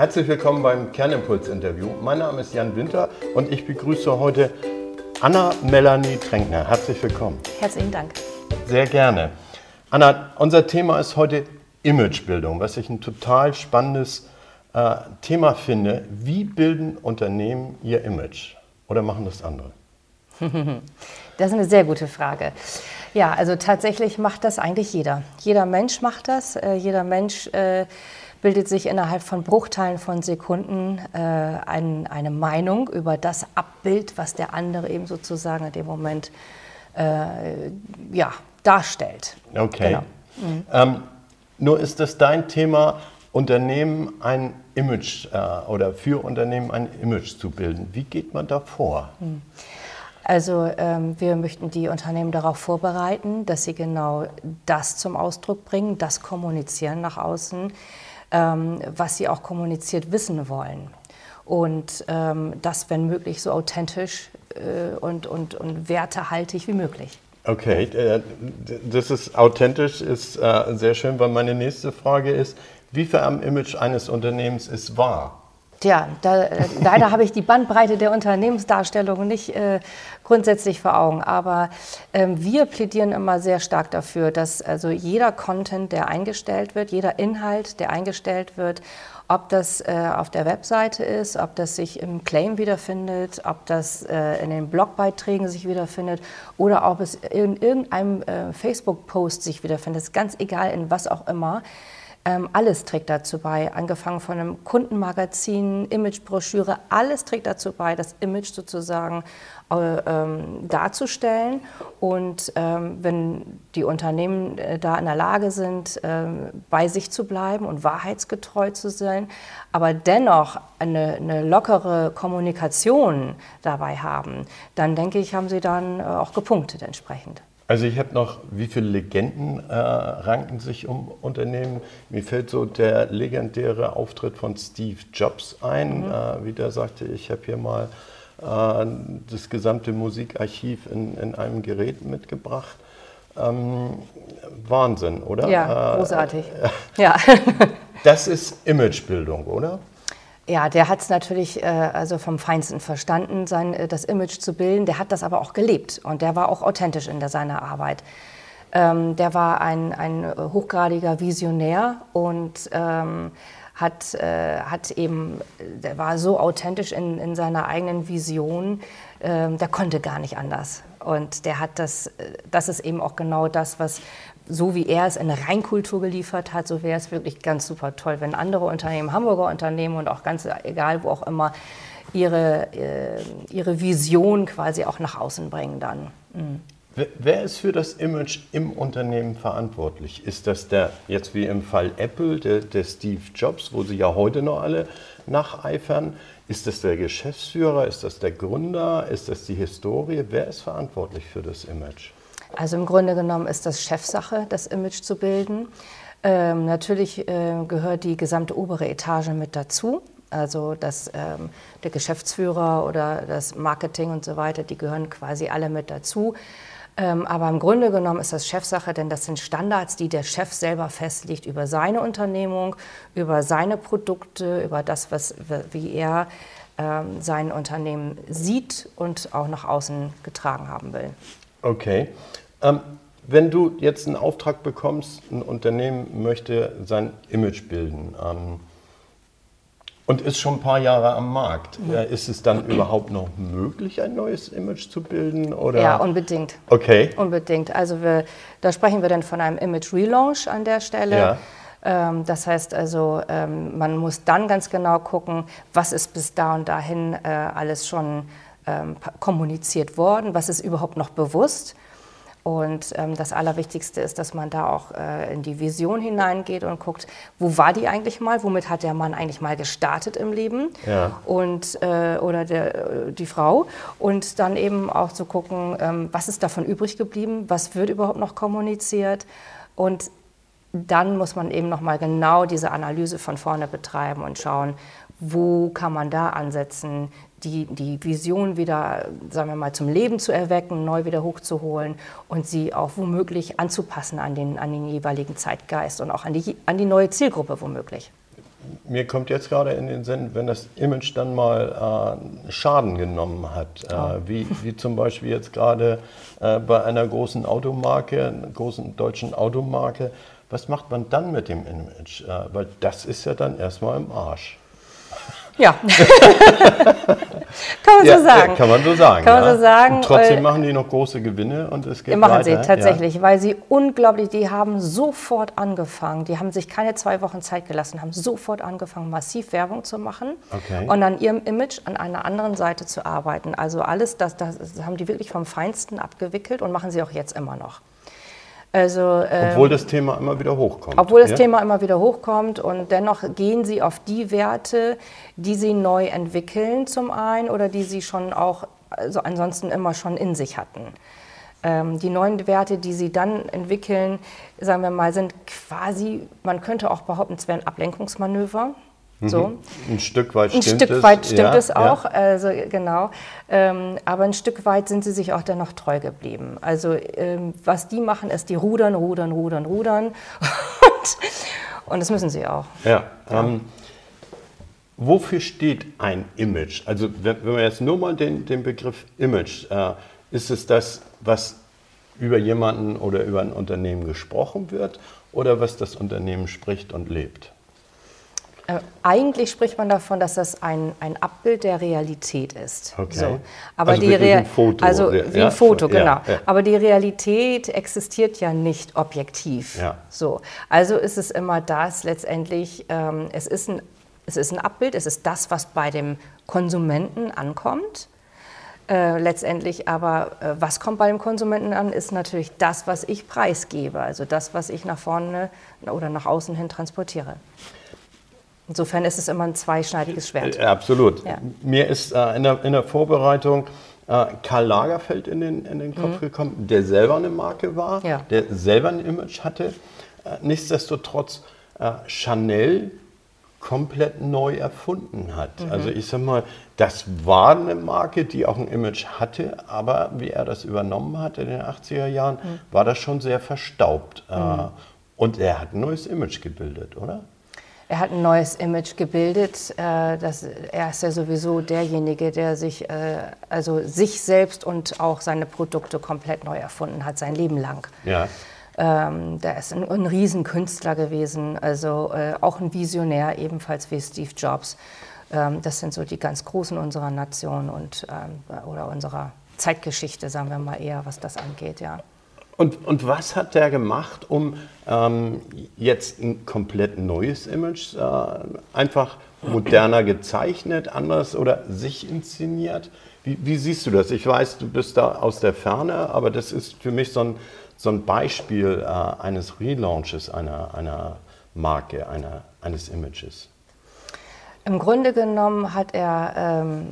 Herzlich willkommen beim Kernimpuls-Interview. Mein Name ist Jan Winter und ich begrüße heute Anna Melanie Tränkner. Herzlich willkommen. Herzlichen Dank. Sehr gerne. Anna, unser Thema ist heute Imagebildung, was ich ein total spannendes äh, Thema finde. Wie bilden Unternehmen ihr Image oder machen das andere? Das ist eine sehr gute Frage. Ja, also tatsächlich macht das eigentlich jeder. Jeder Mensch macht das. Äh, jeder Mensch äh, bildet sich innerhalb von Bruchteilen von Sekunden äh, ein, eine Meinung über das Abbild, was der andere eben sozusagen in dem Moment äh, ja, darstellt. Okay. Genau. Mhm. Ähm, nur ist das dein Thema, Unternehmen ein Image äh, oder für Unternehmen ein Image zu bilden. Wie geht man da vor? Mhm. Also ähm, wir möchten die Unternehmen darauf vorbereiten, dass sie genau das zum Ausdruck bringen, das kommunizieren nach außen, ähm, was sie auch kommuniziert wissen wollen. Und ähm, das, wenn möglich, so authentisch äh, und, und, und wertehaltig wie möglich. Okay, äh, das ist authentisch, ist äh, sehr schön, weil meine nächste Frage ist, wie viel am Image eines Unternehmens ist wahr? Tja, da, äh, leider habe ich die Bandbreite der Unternehmensdarstellung nicht äh, grundsätzlich vor Augen. Aber ähm, wir plädieren immer sehr stark dafür, dass also jeder Content, der eingestellt wird, jeder Inhalt, der eingestellt wird, ob das äh, auf der Webseite ist, ob das sich im Claim wiederfindet, ob das äh, in den Blogbeiträgen sich wiederfindet oder ob es in irgendeinem äh, Facebook-Post sich wiederfindet, ist ganz egal in was auch immer alles trägt dazu bei, angefangen von einem Kundenmagazin, Imagebroschüre, alles trägt dazu bei, das Image sozusagen äh, ähm, darzustellen. Und ähm, wenn die Unternehmen äh, da in der Lage sind, bei sich zu bleiben und wahrheitsgetreu zu sein, aber dennoch eine, eine lockere Kommunikation dabei haben, dann denke ich, haben sie dann äh, auch gepunktet entsprechend. Also ich habe noch, wie viele Legenden äh, ranken sich um Unternehmen? Mir fällt so der legendäre Auftritt von Steve Jobs ein, mhm. äh, wie der sagte, ich habe hier mal äh, das gesamte Musikarchiv in, in einem Gerät mitgebracht. Ähm, Wahnsinn, oder? Ja, äh, großartig. ja. das ist Imagebildung, oder? Ja, der hat es natürlich äh, also vom Feinsten verstanden, sein, äh, das Image zu bilden. Der hat das aber auch gelebt und der war auch authentisch in der, seiner Arbeit. Ähm, der war ein, ein hochgradiger Visionär und ähm, hat, äh, hat eben, der war so authentisch in, in seiner eigenen Vision, ähm, der konnte gar nicht anders. Und der hat das, äh, das ist eben auch genau das, was, so wie er es in eine Reinkultur geliefert hat, so wäre es wirklich ganz super toll, wenn andere Unternehmen, Hamburger Unternehmen und auch ganz egal wo auch immer, ihre, äh, ihre Vision quasi auch nach außen bringen dann. Mhm. Wer ist für das Image im Unternehmen verantwortlich? Ist das der, jetzt wie im Fall Apple, der, der Steve Jobs, wo sie ja heute noch alle nacheifern? Ist das der Geschäftsführer? Ist das der Gründer? Ist das die Historie? Wer ist verantwortlich für das Image? Also im Grunde genommen ist das Chefsache, das Image zu bilden. Ähm, natürlich äh, gehört die gesamte obere Etage mit dazu. Also dass ähm, der Geschäftsführer oder das Marketing und so weiter, die gehören quasi alle mit dazu. Ähm, aber im Grunde genommen ist das Chefsache, denn das sind Standards, die der Chef selber festlegt über seine Unternehmung, über seine Produkte, über das, was, wie er ähm, sein Unternehmen sieht und auch nach außen getragen haben will. Okay. Ähm, wenn du jetzt einen Auftrag bekommst, ein Unternehmen möchte sein Image bilden ähm, und ist schon ein paar Jahre am Markt, äh, ist es dann überhaupt noch möglich, ein neues Image zu bilden? Oder? Ja, unbedingt. Okay. Unbedingt. Also wir, da sprechen wir dann von einem Image Relaunch an der Stelle. Ja. Ähm, das heißt also, ähm, man muss dann ganz genau gucken, was ist bis da und dahin äh, alles schon ähm, kommuniziert worden, was ist überhaupt noch bewusst und ähm, das Allerwichtigste ist, dass man da auch äh, in die Vision hineingeht und guckt, wo war die eigentlich mal, womit hat der Mann eigentlich mal gestartet im Leben ja. und, äh, oder der, äh, die Frau. Und dann eben auch zu gucken, ähm, was ist davon übrig geblieben, was wird überhaupt noch kommuniziert. Und dann muss man eben nochmal genau diese Analyse von vorne betreiben und schauen, wo kann man da ansetzen, die, die Vision wieder, sagen wir mal, zum Leben zu erwecken, neu wieder hochzuholen und sie auch womöglich anzupassen an den, an den jeweiligen Zeitgeist und auch an die, an die neue Zielgruppe womöglich. mir kommt jetzt gerade in den Sinn, wenn das Image dann mal äh, Schaden genommen hat, oh. wie, wie zum Beispiel jetzt gerade äh, bei einer großen Automarke, einer großen deutschen Automarke, was macht man dann mit dem Image? Äh, weil das ist ja dann erstmal im Arsch. Ja. kann man ja, so sagen. Ja, kann man so sagen. Kann man so sagen. Und trotzdem machen die noch große Gewinne und es geht machen weiter. sie tatsächlich, ja. weil sie unglaublich, die haben sofort angefangen, die haben sich keine zwei Wochen Zeit gelassen, haben sofort angefangen, massiv Werbung zu machen okay. und an ihrem Image an einer anderen Seite zu arbeiten. Also alles, das, das haben die wirklich vom Feinsten abgewickelt und machen sie auch jetzt immer noch. Also, ähm, obwohl das Thema immer wieder hochkommt. Obwohl das ja? Thema immer wieder hochkommt und dennoch gehen Sie auf die Werte, die Sie neu entwickeln zum einen oder die Sie schon auch also ansonsten immer schon in sich hatten. Ähm, die neuen Werte, die Sie dann entwickeln, sagen wir mal, sind quasi, man könnte auch behaupten, es wären Ablenkungsmanöver. So. Mhm. Ein Stück weit stimmt es. Ein Stück weit stimmt ja, es auch, ja. also genau. Ähm, aber ein Stück weit sind sie sich auch dennoch treu geblieben. Also ähm, was die machen, ist die rudern, rudern, rudern, rudern. und, und das müssen sie auch. Ja. ja. Ähm, wofür steht ein Image? Also wenn, wenn wir jetzt nur mal den, den Begriff Image, äh, ist es das, was über jemanden oder über ein Unternehmen gesprochen wird oder was das Unternehmen spricht und lebt? Äh, eigentlich spricht man davon, dass das ein, ein Abbild der Realität ist. Okay. So. Aber also die wie ein Foto. Also wie ja? ein Foto, genau. Ja, ja. Aber die Realität existiert ja nicht objektiv. Ja. So. Also ist es immer das letztendlich, ähm, es, ist ein, es ist ein Abbild, es ist das, was bei dem Konsumenten ankommt. Äh, letztendlich aber, äh, was kommt bei dem Konsumenten an, ist natürlich das, was ich preisgebe, also das, was ich nach vorne oder nach außen hin transportiere. Insofern ist es immer ein zweischneidiges Schwert. Äh, absolut. Ja. Mir ist äh, in, der, in, der, Vorbereitung äh, Karl Lagerfeld in den, in den Kopf mhm. gekommen, der selber eine Marke war, ja. der selber ein Image hatte. Äh, nichtsdestotrotz äh, Chanel komplett neu erfunden hat. Mhm. Also ich sag mal, das war eine Marke, die auch ein Image hatte, aber wie er das übernommen hat in den 80er Jahren, mhm. war das schon sehr verstaubt. Äh, mhm. Und er hat ein neues Image gebildet, oder? Er hat ein neues Image gebildet. Äh, das, er ist ja sowieso derjenige, der sich, äh, also sich selbst und auch seine Produkte komplett neu erfunden hat, sein Leben lang. Ja. Ähm, der ist ein, ein Riesenkünstler gewesen, also äh, auch ein Visionär, ebenfalls wie Steve Jobs. Ähm, das sind so die ganz Großen unserer Nation und, ähm, oder unserer Zeitgeschichte, sagen wir mal eher, was das angeht, ja. Und, und was hat der gemacht, um ähm, jetzt ein komplett neues Image, äh, einfach moderner gezeichnet, anders oder sich inszeniert? Wie, wie, siehst du das? Ich weiß, du bist da aus der Ferne, aber das ist für mich so ein, so ein Beispiel äh, eines Relaunches einer, einer Marke, einer, eines Images. Im Grunde genommen hat er, ähm,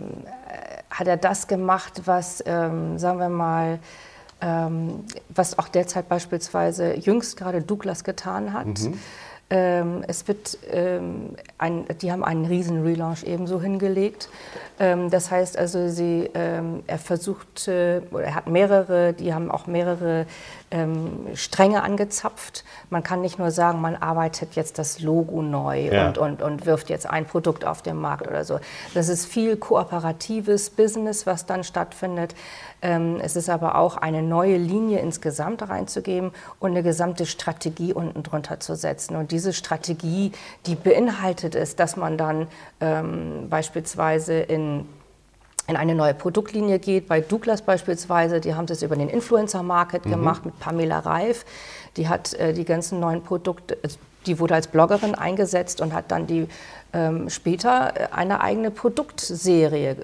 hat er das gemacht, was, ähm, sagen wir mal, ähm, was auch derzeit beispielsweise jüngst gerade Douglas getan hat. Mhm. Ähm, es wird, ähm, ein, die haben einen riesen Relaunch ebenso hingelegt. Ähm, das heißt also, sie, ähm, er versucht, äh, oder er hat mehrere, die haben auch mehrere ähm, Stränge angezapft. Man kann nicht nur sagen, man arbeitet jetzt das Logo neu ja. und, und, und wirft jetzt ein Produkt auf den Markt oder so. Das ist viel kooperatives Business, was dann stattfindet. Ähm, es ist aber auch eine neue Linie insgesamt reinzugeben und eine gesamte Strategie unten drunter zu setzen. Und diese Strategie, die beinhaltet es, dass man dann ähm, beispielsweise in in eine neue Produktlinie geht. Bei Douglas beispielsweise, die haben das über den Influencer-Market mhm. gemacht mit Pamela Reif. Die hat äh, die ganzen neuen Produkte, die wurde als Bloggerin eingesetzt und hat dann die ähm, später äh, eine eigene Produktserie äh,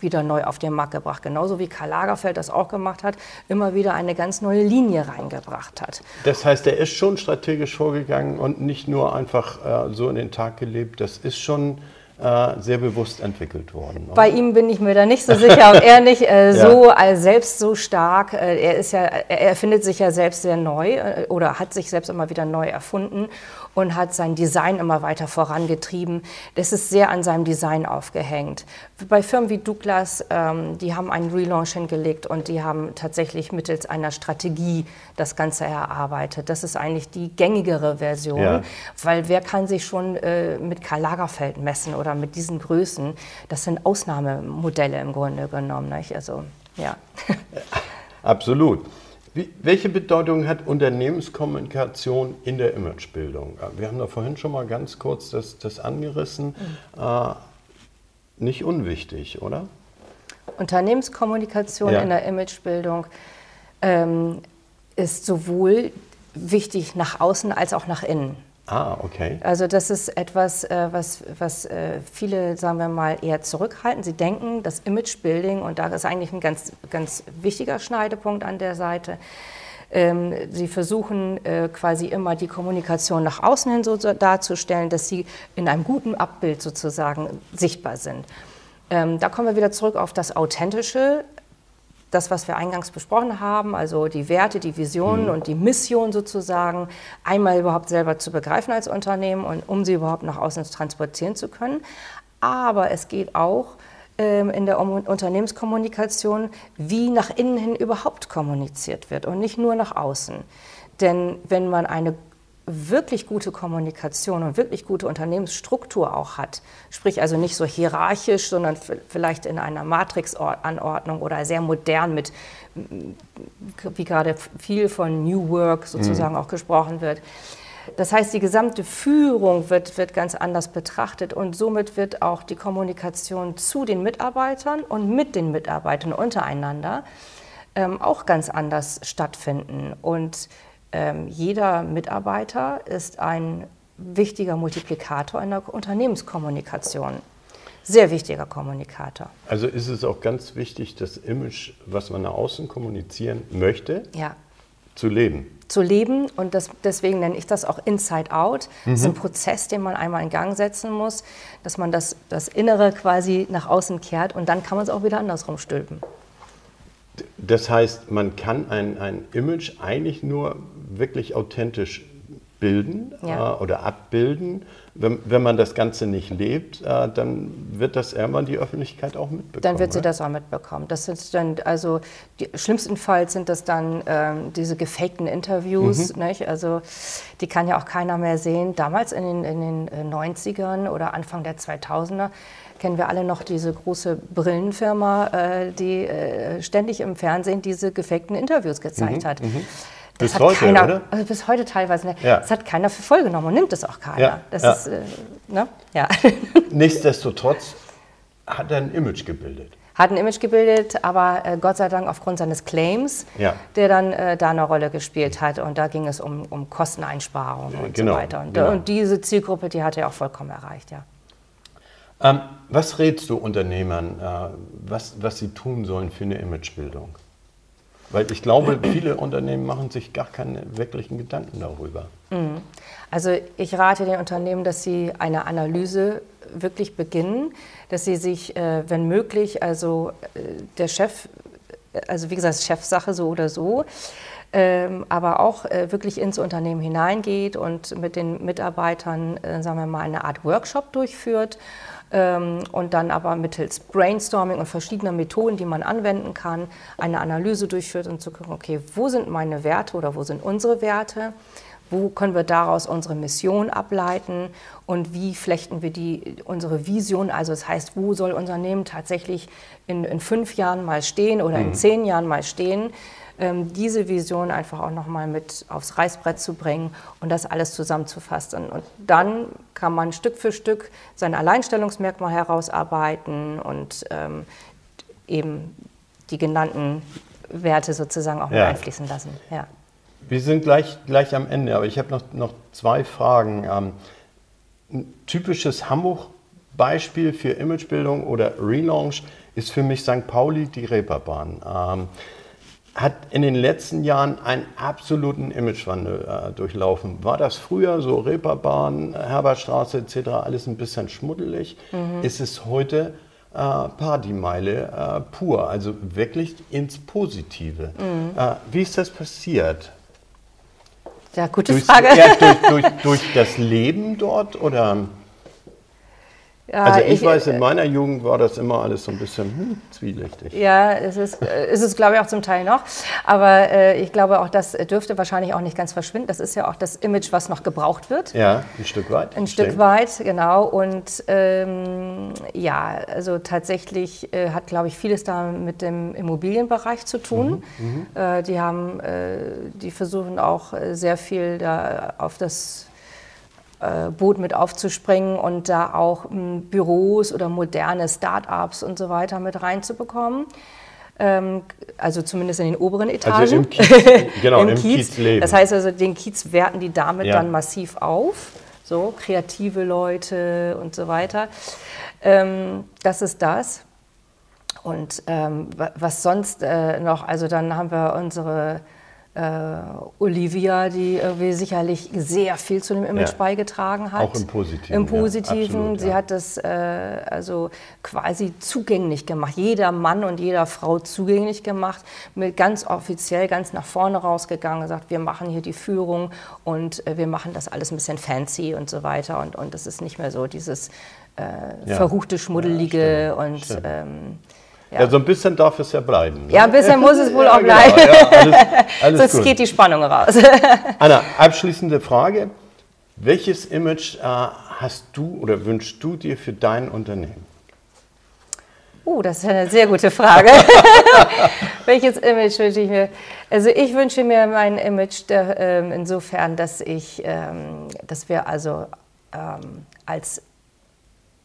wieder neu auf den Markt gebracht. Genauso wie Karl Lagerfeld das auch gemacht hat, immer wieder eine ganz neue Linie reingebracht hat. Das heißt, er ist schon strategisch vorgegangen und nicht nur einfach äh, so in den Tag gelebt. Das ist schon äh, sehr bewusst entwickelt worden. Bei ihm bin ich mir da nicht so sicher, ob er nicht äh, so ja. selbst so stark, er ist ja, er findet sich ja selbst sehr neu oder hat sich selbst immer wieder neu erfunden und hat sein Design immer weiter vorangetrieben. Das ist sehr an seinem Design aufgehängt. Bei Firmen wie Douglas, ähm, die haben einen Relaunch hingelegt und die haben tatsächlich mittels einer Strategie das Ganze erarbeitet. Das ist eigentlich die gängigere Version, ja. weil wer kann sich schon äh, mit Karl Lagerfeld messen oder mit diesen Größen? Das sind Ausnahmemodelle im Grunde genommen. Nicht? Also, ja. Absolut. Wie, welche Bedeutung hat Unternehmenskommunikation in der Imagebildung? Wir haben da vorhin schon mal ganz kurz das, das angerissen. Mhm. Äh, nicht unwichtig, oder? Unternehmenskommunikation ja. in der Imagebildung ähm, ist sowohl wichtig nach außen als auch nach innen. Ah, okay. Also das ist etwas, äh, was, was äh, viele, sagen wir mal, eher zurückhalten. Sie denken, das Imagebuilding, und da ist eigentlich ein ganz, ganz wichtiger Schneidepunkt an der Seite, ähm, sie versuchen äh, quasi immer die Kommunikation nach außen hin so darzustellen, dass sie in einem guten Abbild sozusagen sichtbar sind. Ähm, da kommen wir wieder zurück auf das Authentische das, was wir eingangs besprochen haben, also die Werte, die Visionen mhm. und die Mission sozusagen, einmal überhaupt selber zu begreifen als Unternehmen und um sie überhaupt nach außen transportieren zu können. Aber es geht auch ähm, in der Unternehmenskommunikation, wie nach innen hin überhaupt kommuniziert wird und nicht nur nach außen. Denn wenn man eine wirklich gute Kommunikation und wirklich gute Unternehmensstruktur auch hat. Sprich also nicht so hierarchisch, sondern vielleicht in einer Matrix-Anordnung oder sehr modern mit, wie gerade viel von New Work sozusagen mhm. auch gesprochen wird. Das heißt, die gesamte Führung wird, wird ganz anders betrachtet und somit wird auch die Kommunikation zu den Mitarbeitern und mit den Mitarbeitern untereinander ähm, auch ganz anders stattfinden. Und jeder Mitarbeiter ist ein wichtiger Multiplikator in der Unternehmenskommunikation. Sehr wichtiger Kommunikator. Also ist es auch ganz wichtig, das Image, was man nach außen kommunizieren möchte, ja. zu leben. Zu leben und das, deswegen nenne ich das auch Inside Out. Mhm. Das ist ein Prozess, den man einmal in Gang setzen muss, dass man das, das Innere quasi nach außen kehrt und dann kann man es auch wieder andersrum stülpen. Das heißt, man kann ein, ein Image eigentlich nur wirklich authentisch bilden ja. äh, oder abbilden. Wenn, wenn man das Ganze nicht lebt, äh, dann wird das irgendwann die Öffentlichkeit auch mitbekommen. Dann wird sie das auch mitbekommen. Das sind dann, also die, schlimmstenfalls sind das dann ähm, diese gefakten Interviews. Mhm. Nicht? Also die kann ja auch keiner mehr sehen. Damals in den, in den 90ern äh, oder Anfang der 2000er kennen wir alle noch diese große Brillenfirma, äh, die äh, ständig im Fernsehen diese gefakten Interviews gezeigt mhm, hat. Mhm. Das bis heute, keiner, oder? Also bis heute teilweise. Ne? Ja. Das hat keiner für voll genommen und nimmt es auch keiner. Ja, das ja. Ist, äh, ne? ja. Nichtsdestotrotz hat er ein Image gebildet. Hat ein Image gebildet, aber äh, Gott sei Dank aufgrund seines Claims, ja. der dann äh, da eine Rolle gespielt hat. Und da ging es um, um Kosteneinsparungen und genau, so weiter. Und, genau. und, diese Zielgruppe, die hat er auch vollkommen erreicht, ja. Ähm, was rätst du Unternehmern, äh, was, was sie tun sollen für eine Imagebildung? Weil ich glaube, viele Unternehmen machen sich gar keine wirklichen Gedanken darüber. Mhm. Also ich rate den Unternehmen, dass sie eine Analyse wirklich beginnen, dass sie sich, äh, wenn möglich, also äh, der Chef, also wie gesagt, Chefsache so oder so, ähm, aber auch äh, wirklich ins Unternehmen hineingeht und mit den Mitarbeitern, sagen wir mal, eine Art Workshop durchführt und dann aber mittels Brainstorming und verschiedener Methoden, die man anwenden kann, eine Analyse durchführt und zu gucken, okay, wo sind meine Werte oder wo sind unsere Werte? Wo können wir daraus unsere Mission ableiten und wie flechten wir die, unsere Vision? Also das heißt, wo soll unser Unternehmen tatsächlich in, in fünf Jahren mal stehen oder mhm. in zehn Jahren mal stehen? ähm, diese Vision einfach auch nochmal mit aufs Reißbrett zu bringen und das alles zusammenzufassen. Und dann kann man Stück für Stück sein Alleinstellungsmerkmal herausarbeiten und ähm, eben die genannten Werte sozusagen auch ja. mit einfließen lassen. Ja. Wir sind gleich, gleich am Ende, aber ich habe noch, noch zwei Fragen. Ähm, ein typisches Hamburg-Beispiel für Imagebildung oder Relaunch ist für mich St. Pauli die Reeperbahn. Ähm, hat in den letzten Jahren einen absoluten Imagewandel äh, durchlaufen. War das früher so Reeperbahn, Herbertstraße etc. alles ein bisschen schmuddelig? Mhm. Ist es heute äh, Partymeile äh, pur, also wirklich ins Positive. Mhm. Äh, wie ist das passiert? Ja, gute Durchs- Frage. Durch, durch, durch das Leben dort oder? Also ich, weiß, in meiner Jugend war das immer alles so ein bisschen hm, zwielichtig. Ja, es ist, äh, es ist, glaube ich, auch zum Teil noch. Aber äh, ich glaube, auch das dürfte wahrscheinlich auch nicht ganz verschwinden. Das ist ja auch das Image, was noch gebraucht wird. Ja, ein Stück weit. Ein stimmt. Stück weit, genau. Und ähm, ja, also tatsächlich äh, hat, glaube ich, vieles da mit dem Immobilienbereich zu tun. Äh, die haben, äh, die versuchen auch äh, sehr viel da auf das äh, Boot mit aufzuspringen und da auch m, Büros oder moderne Start-ups und so weiter mit reinzubekommen. Ähm, also zumindest in den oberen Etagen. Also im Kiez, genau, im, Kiezleben. Das heißt also, den Kiez werten die damit Ja. dann massiv auf. So, kreative Leute und so weiter. Ähm, das ist das. Und ähm, wa- was sonst äh, noch, also dann haben wir unsere äh, Olivia, die irgendwie sicherlich sehr viel zu dem Image Ja. beigetragen hat. Auch im Positiven, Im ja, Positiven. absolut, Sie ja. hat das äh, also quasi zugänglich gemacht. Jeder Mann und jeder Frau zugänglich gemacht. Mit ganz offiziell, ganz nach vorne rausgegangen, gesagt, wir machen hier die Führung und äh, wir machen das alles ein bisschen fancy und so weiter. Und, und das ist nicht mehr so dieses äh, Ja. verruchte, schmuddelige Ja, stimmt, und stimmt. ähm, ja. so ein bisschen darf es ja bleiben. Ne? ja, ein bisschen muss es wohl Ja, auch genau, bleiben. ja, alles, alles Sonst gut. geht die Spannung raus. Anna, abschließende Frage. Welches Image äh, hast du oder wünschst du dir für dein Unternehmen? Uh, das ist eine sehr gute Frage. Welches Image wünsche ich mir? Also ich wünsche mir mein Image ähm, insofern, dass ich, ähm, dass wir also ähm, als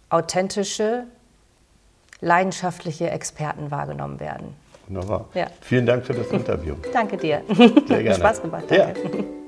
authentische, leidenschaftliche Experten wahrgenommen werden. Wunderbar. Ja. Vielen Dank für das Interview. Danke dir. Sehr gerne. Spaß gemacht. Ja. Danke.